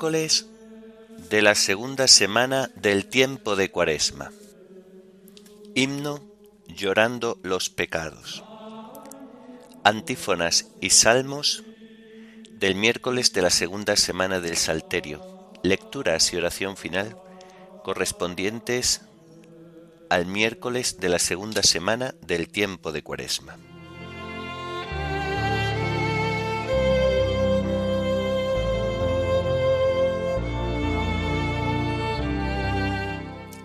Miércoles de la segunda semana del tiempo de Cuaresma. Himno llorando los pecados. Antífonas y salmos del miércoles de la segunda semana del Salterio. Lecturas y oración final correspondientes al miércoles de la segunda semana del tiempo de Cuaresma.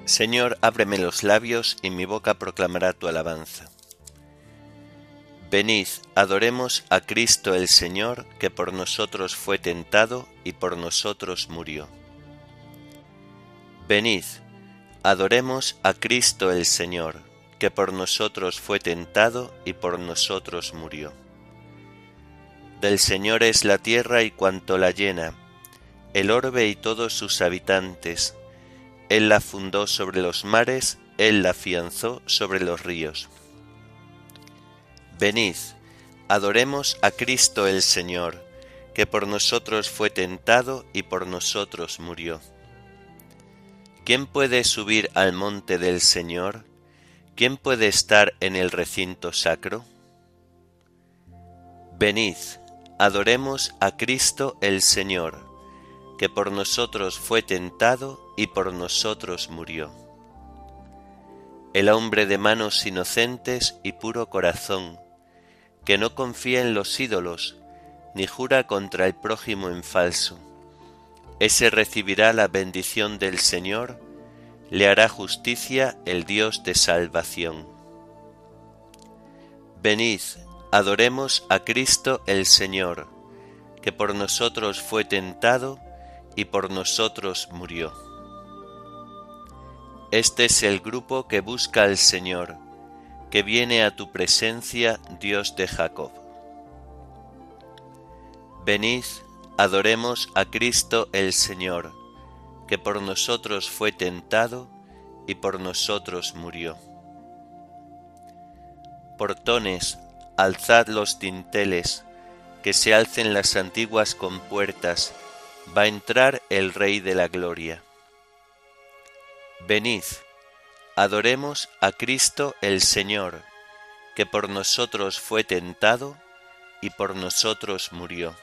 Señor, ábreme los labios y mi boca proclamará tu alabanza. Venid, adoremos a Cristo el Señor, que por nosotros fue tentado y por nosotros murió. Venid, adoremos a Cristo el Señor, que por nosotros fue tentado y por nosotros murió. Del Señor es la tierra y cuanto la llena, el orbe y todos sus habitantes. Él la fundó sobre los mares, Él la afianzó sobre los ríos. Venid, adoremos a Cristo el Señor, que por nosotros fue tentado y por nosotros murió ¿Quién puede subir al monte del Señor? ¿Quién puede estar en el recinto sacro? Venid, adoremos a Cristo el Señor, que por nosotros fue tentado y por nosotros murió. El hombre de manos inocentes y puro corazón, que no confía en los ídolos, ni jura contra el prójimo en falso ese recibirá la bendición del Señor, le hará justicia el Dios de salvación. Venid, adoremos a Cristo el Señor, que por nosotros fue tentado y por nosotros murió. Este es el grupo que busca al Señor, que viene a tu presencia, Dios de Jacob. Venid, Adoremos a Cristo el Señor, que por nosotros fue tentado y por nosotros murió. Portones, alzad los dinteles, que se alcen las antiguas compuertas, va a entrar el Rey de la Gloria. Venid, adoremos a Cristo el Señor, que por nosotros fue tentado y por nosotros murió.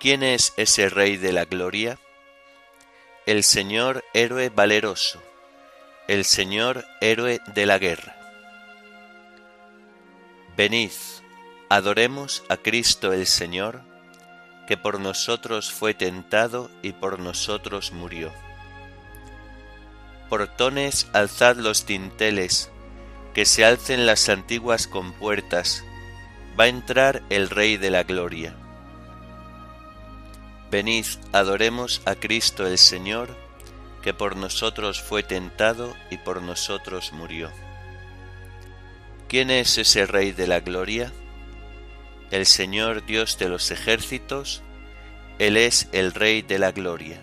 ¿Quién es ese Rey de la Gloria? El Señor héroe valeroso, el Señor héroe de la guerra. Venid, adoremos a Cristo el Señor, que por nosotros fue tentado y por nosotros murió. Portones, alzad los dinteles, que se alcen las antiguas compuertas, va a entrar el Rey de la Gloria. Venid, adoremos a Cristo el Señor, que por nosotros fue tentado y por nosotros murió. ¿Quién es ese Rey de la Gloria? El Señor Dios de los ejércitos, Él es el Rey de la Gloria.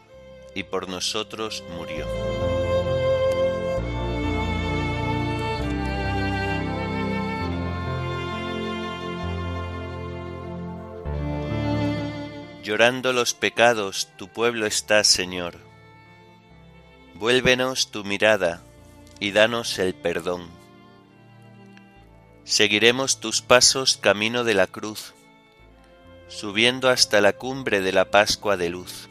y por nosotros murió. Llorando los pecados, tu pueblo está, Señor. Vuélvenos tu mirada y danos el perdón. Seguiremos tus pasos camino de la cruz, subiendo hasta la cumbre de la Pascua de luz.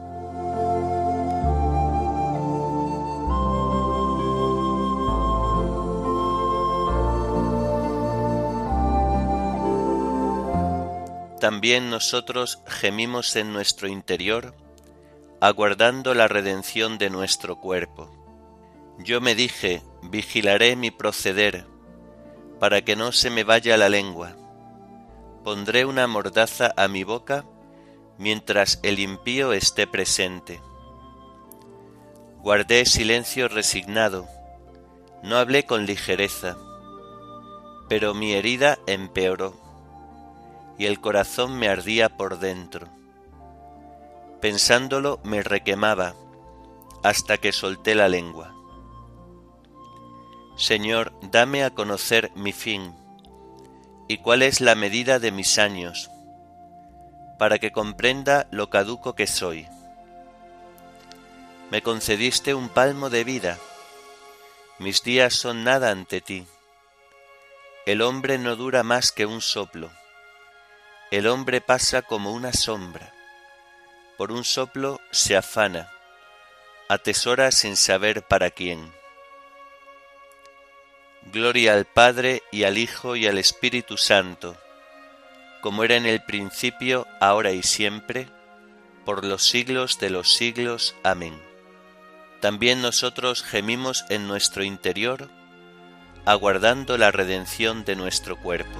También nosotros gemimos en nuestro interior, aguardando la redención de nuestro cuerpo. Yo me dije, vigilaré mi proceder, para que no se me vaya la lengua. Pondré una mordaza a mi boca mientras el impío esté presente. Guardé silencio resignado, no hablé con ligereza, pero mi herida empeoró y el corazón me ardía por dentro. Pensándolo me requemaba hasta que solté la lengua. Señor, dame a conocer mi fin y cuál es la medida de mis años, para que comprenda lo caduco que soy. Me concediste un palmo de vida, mis días son nada ante ti. El hombre no dura más que un soplo el hombre pasa como una sombra. Por un soplo se afana, atesora sin saber para quién. Gloria al Padre y al Hijo y al Espíritu Santo, como era en el principio, ahora y siempre, por los siglos de los siglos. Amén. También nosotros gemimos en nuestro interior, aguardando la redención de nuestro cuerpo.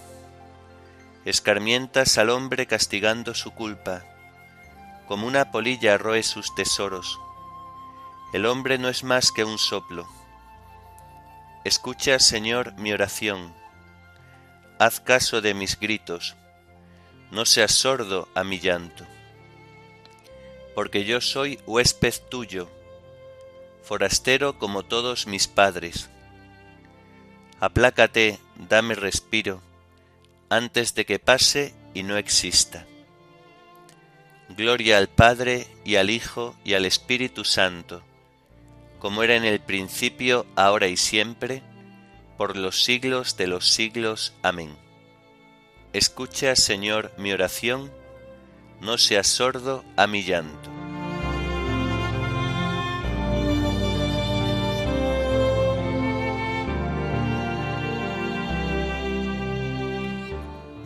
escarmientas al hombre castigando su culpa, como una polilla roe sus tesoros. El hombre no es más que un soplo. Escucha, Señor, mi oración. Haz caso de mis gritos. No seas sordo a mi llanto. Porque yo soy huésped tuyo, forastero como todos mis padres. Aplácate, dame respiro antes de que pase y no exista. Gloria al Padre y al Hijo y al Espíritu Santo, como era en el principio, ahora y siempre, por los siglos de los siglos. Amén. Escucha, Señor, mi oración, no seas sordo a mi llanto.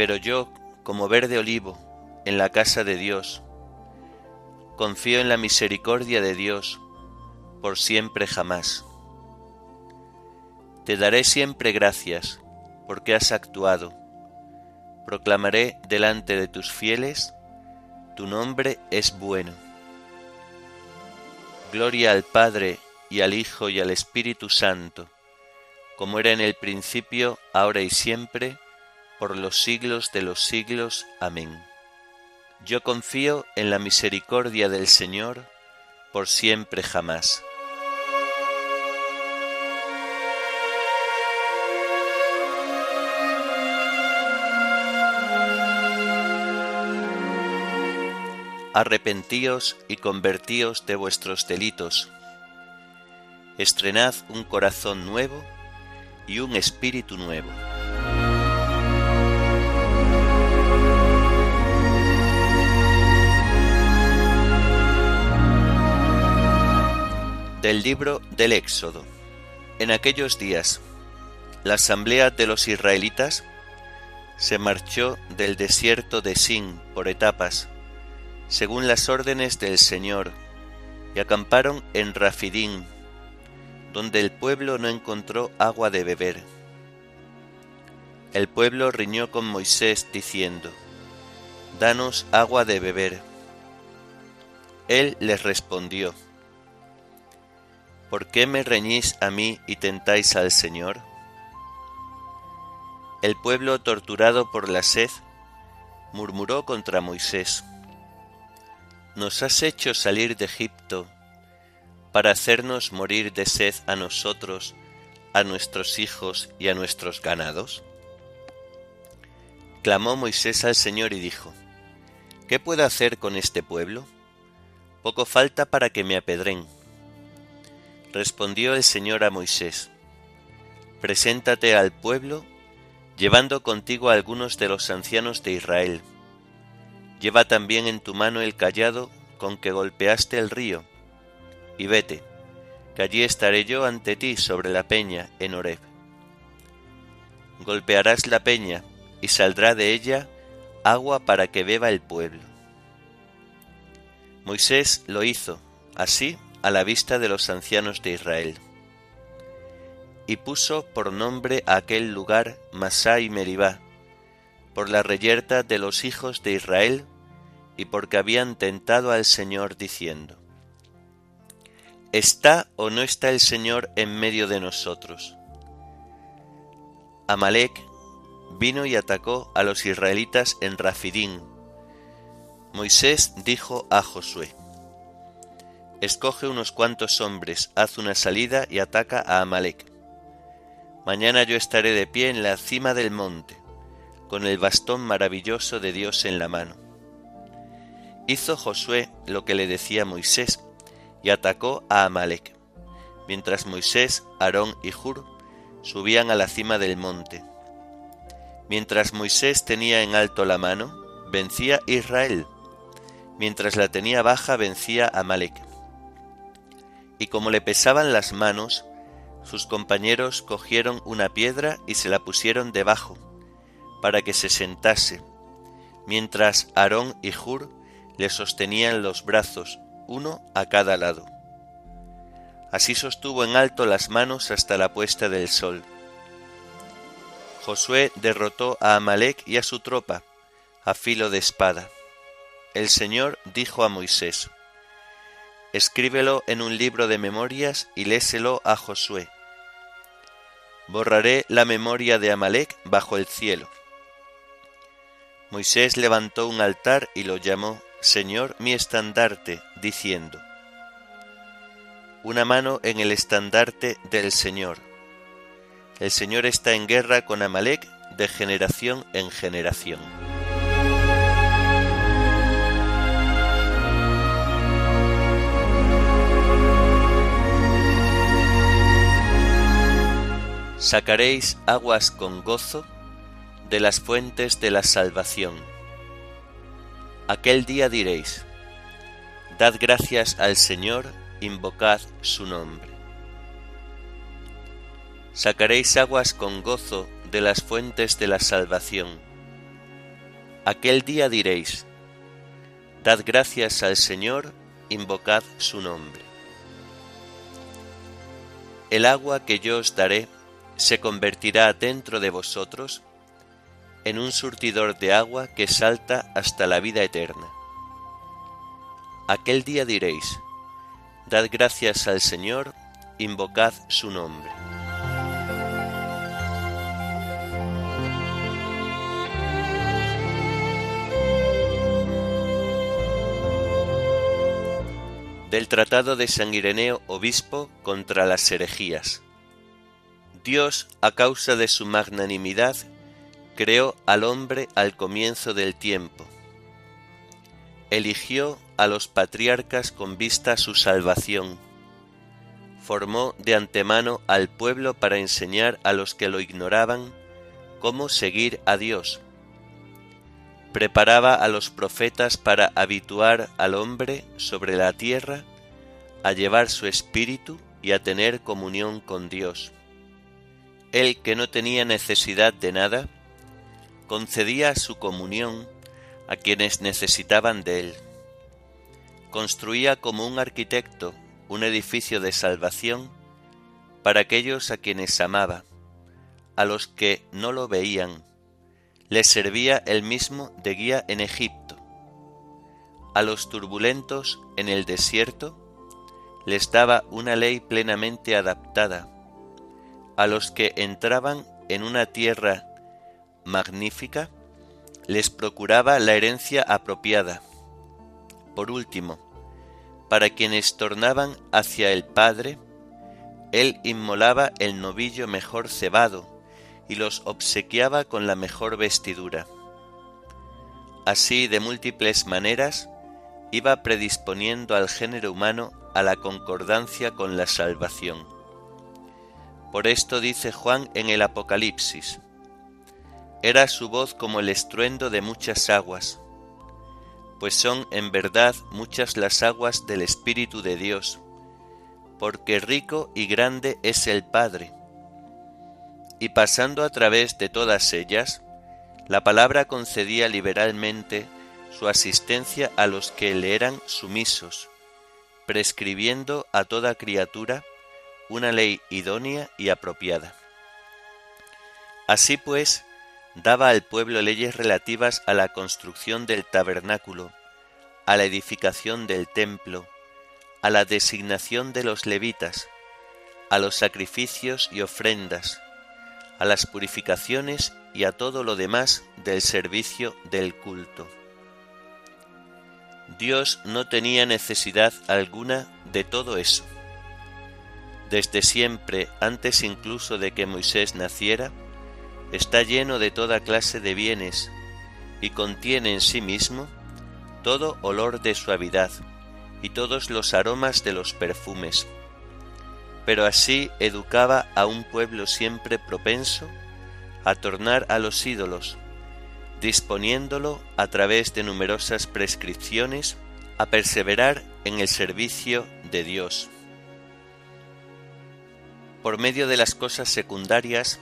Pero yo, como verde olivo, en la casa de Dios, confío en la misericordia de Dios por siempre jamás. Te daré siempre gracias porque has actuado. Proclamaré delante de tus fieles, tu nombre es bueno. Gloria al Padre y al Hijo y al Espíritu Santo, como era en el principio, ahora y siempre, por los siglos de los siglos. Amén. Yo confío en la misericordia del Señor por siempre jamás. Arrepentíos y convertíos de vuestros delitos. Estrenad un corazón nuevo y un espíritu nuevo. Del libro del Éxodo. En aquellos días, la asamblea de los israelitas se marchó del desierto de Sin por etapas, según las órdenes del Señor, y acamparon en Rafidín, donde el pueblo no encontró agua de beber. El pueblo riñó con Moisés diciendo, Danos agua de beber. Él les respondió, ¿Por qué me reñís a mí y tentáis al Señor? El pueblo torturado por la sed murmuró contra Moisés. Nos has hecho salir de Egipto para hacernos morir de sed a nosotros, a nuestros hijos y a nuestros ganados? Clamó Moisés al Señor y dijo, ¿Qué puedo hacer con este pueblo? Poco falta para que me apedren Respondió el Señor a Moisés, Preséntate al pueblo, llevando contigo a algunos de los ancianos de Israel. Lleva también en tu mano el callado con que golpeaste el río, y vete, que allí estaré yo ante ti sobre la peña en Horeb. Golpearás la peña, y saldrá de ella agua para que beba el pueblo. Moisés lo hizo, así a la vista de los ancianos de Israel. Y puso por nombre a aquel lugar Masá y Meribá, por la reyerta de los hijos de Israel, y porque habían tentado al Señor diciendo, ¿Está o no está el Señor en medio de nosotros? Amalek vino y atacó a los israelitas en Rafidín. Moisés dijo a Josué, Escoge unos cuantos hombres, haz una salida y ataca a Amalek. Mañana yo estaré de pie en la cima del monte, con el bastón maravilloso de Dios en la mano. Hizo Josué lo que le decía Moisés, y atacó a Amalek, mientras Moisés, Aarón y Hur subían a la cima del monte. Mientras Moisés tenía en alto la mano, vencía Israel, mientras la tenía baja vencía Amalek y como le pesaban las manos, sus compañeros cogieron una piedra y se la pusieron debajo, para que se sentase, mientras Aarón y Hur le sostenían los brazos, uno a cada lado. Así sostuvo en alto las manos hasta la puesta del sol. Josué derrotó a Amalek y a su tropa, a filo de espada. El Señor dijo a Moisés, escríbelo en un libro de memorias y léselo a Josué. Borraré la memoria de Amalek bajo el cielo. Moisés levantó un altar y lo llamó Señor mi estandarte, diciendo, Una mano en el estandarte del Señor. El Señor está en guerra con Amalek de generación en generación. Sacaréis aguas con gozo de las fuentes de la salvación. Aquel día diréis, Dad gracias al Señor, invocad su nombre. Sacaréis aguas con gozo de las fuentes de la salvación. Aquel día diréis, Dad gracias al Señor, invocad su nombre. El agua que yo os daré se convertirá dentro de vosotros en un surtidor de agua que salta hasta la vida eterna. Aquel día diréis, Dad gracias al Señor, invocad su nombre. Del Tratado de San Ireneo, Obispo, contra las herejías. Dios, a causa de su magnanimidad, creó al hombre al comienzo del tiempo. Eligió a los patriarcas con vista a su salvación. Formó de antemano al pueblo para enseñar a los que lo ignoraban cómo seguir a Dios. Preparaba a los profetas para habituar al hombre sobre la tierra a llevar su espíritu y a tener comunión con Dios. Él que no tenía necesidad de nada, concedía su comunión a quienes necesitaban de él. Construía como un arquitecto un edificio de salvación para aquellos a quienes amaba, a los que no lo veían. Les servía él mismo de guía en Egipto. A los turbulentos en el desierto les daba una ley plenamente adaptada. A los que entraban en una tierra magnífica, les procuraba la herencia apropiada. Por último, para quienes tornaban hacia el Padre, él inmolaba el novillo mejor cebado y los obsequiaba con la mejor vestidura. Así, de múltiples maneras, iba predisponiendo al género humano a la concordancia con la salvación. Por esto dice Juan en el Apocalipsis, era su voz como el estruendo de muchas aguas, pues son en verdad muchas las aguas del Espíritu de Dios, porque rico y grande es el Padre. Y pasando a través de todas ellas, la palabra concedía liberalmente su asistencia a los que le eran sumisos, prescribiendo a toda criatura una ley idónea y apropiada. Así pues, daba al pueblo leyes relativas a la construcción del tabernáculo, a la edificación del templo, a la designación de los levitas, a los sacrificios y ofrendas, a las purificaciones y a todo lo demás del servicio del culto. Dios no tenía necesidad alguna de todo eso. Desde siempre, antes incluso de que Moisés naciera, está lleno de toda clase de bienes y contiene en sí mismo todo olor de suavidad y todos los aromas de los perfumes. Pero así educaba a un pueblo siempre propenso a tornar a los ídolos, disponiéndolo a través de numerosas prescripciones a perseverar en el servicio de Dios. Por medio de las cosas secundarias,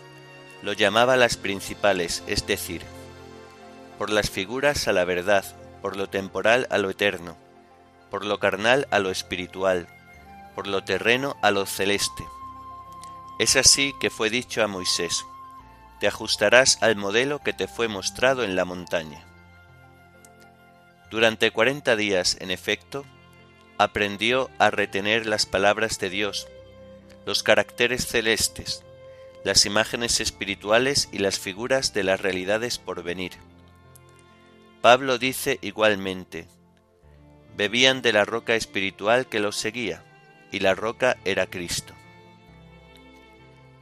lo llamaba las principales, es decir, por las figuras a la verdad, por lo temporal a lo eterno, por lo carnal a lo espiritual, por lo terreno a lo celeste. Es así que fue dicho a Moisés, te ajustarás al modelo que te fue mostrado en la montaña. Durante cuarenta días, en efecto, aprendió a retener las palabras de Dios, los caracteres celestes, las imágenes espirituales y las figuras de las realidades por venir. Pablo dice igualmente, bebían de la roca espiritual que los seguía, y la roca era Cristo.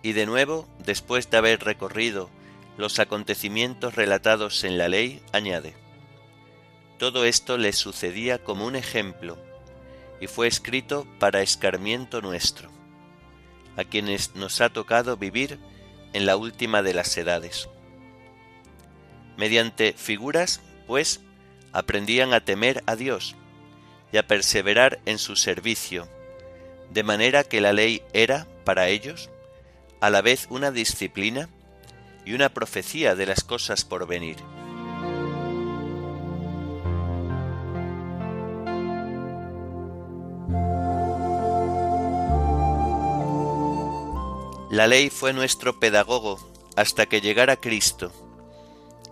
Y de nuevo, después de haber recorrido los acontecimientos relatados en la ley, añade, todo esto les sucedía como un ejemplo, y fue escrito para escarmiento nuestro a quienes nos ha tocado vivir en la última de las edades. Mediante figuras, pues, aprendían a temer a Dios y a perseverar en su servicio, de manera que la ley era, para ellos, a la vez una disciplina y una profecía de las cosas por venir. La ley fue nuestro pedagogo hasta que llegara Cristo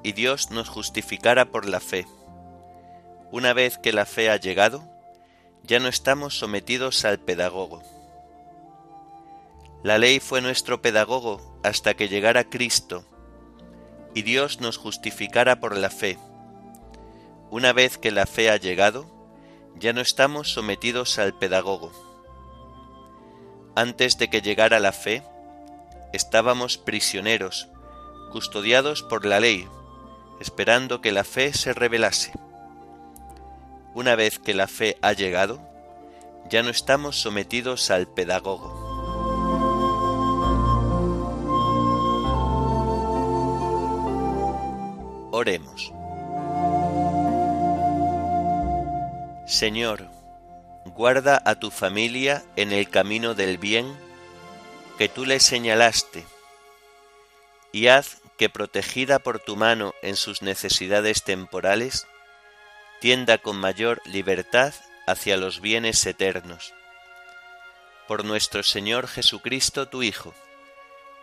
y Dios nos justificara por la fe. Una vez que la fe ha llegado, ya no estamos sometidos al pedagogo. La ley fue nuestro pedagogo hasta que llegara Cristo y Dios nos justificara por la fe. Una vez que la fe ha llegado, ya no estamos sometidos al pedagogo. Antes de que llegara la fe, estábamos prisioneros, custodiados por la ley, esperando que la fe se revelase. Una vez que la fe ha llegado, ya no estamos sometidos al pedagogo. Oremos. Señor, guarda a tu familia en el camino del bien que tú le señalaste, y haz que protegida por tu mano en sus necesidades temporales, tienda con mayor libertad hacia los bienes eternos. Por nuestro Señor Jesucristo, tu Hijo,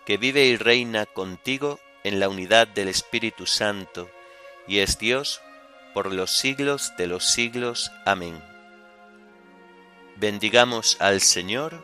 que vive y reina contigo en la unidad del Espíritu Santo, y es Dios por los siglos de los siglos. Amén. Bendigamos al Señor,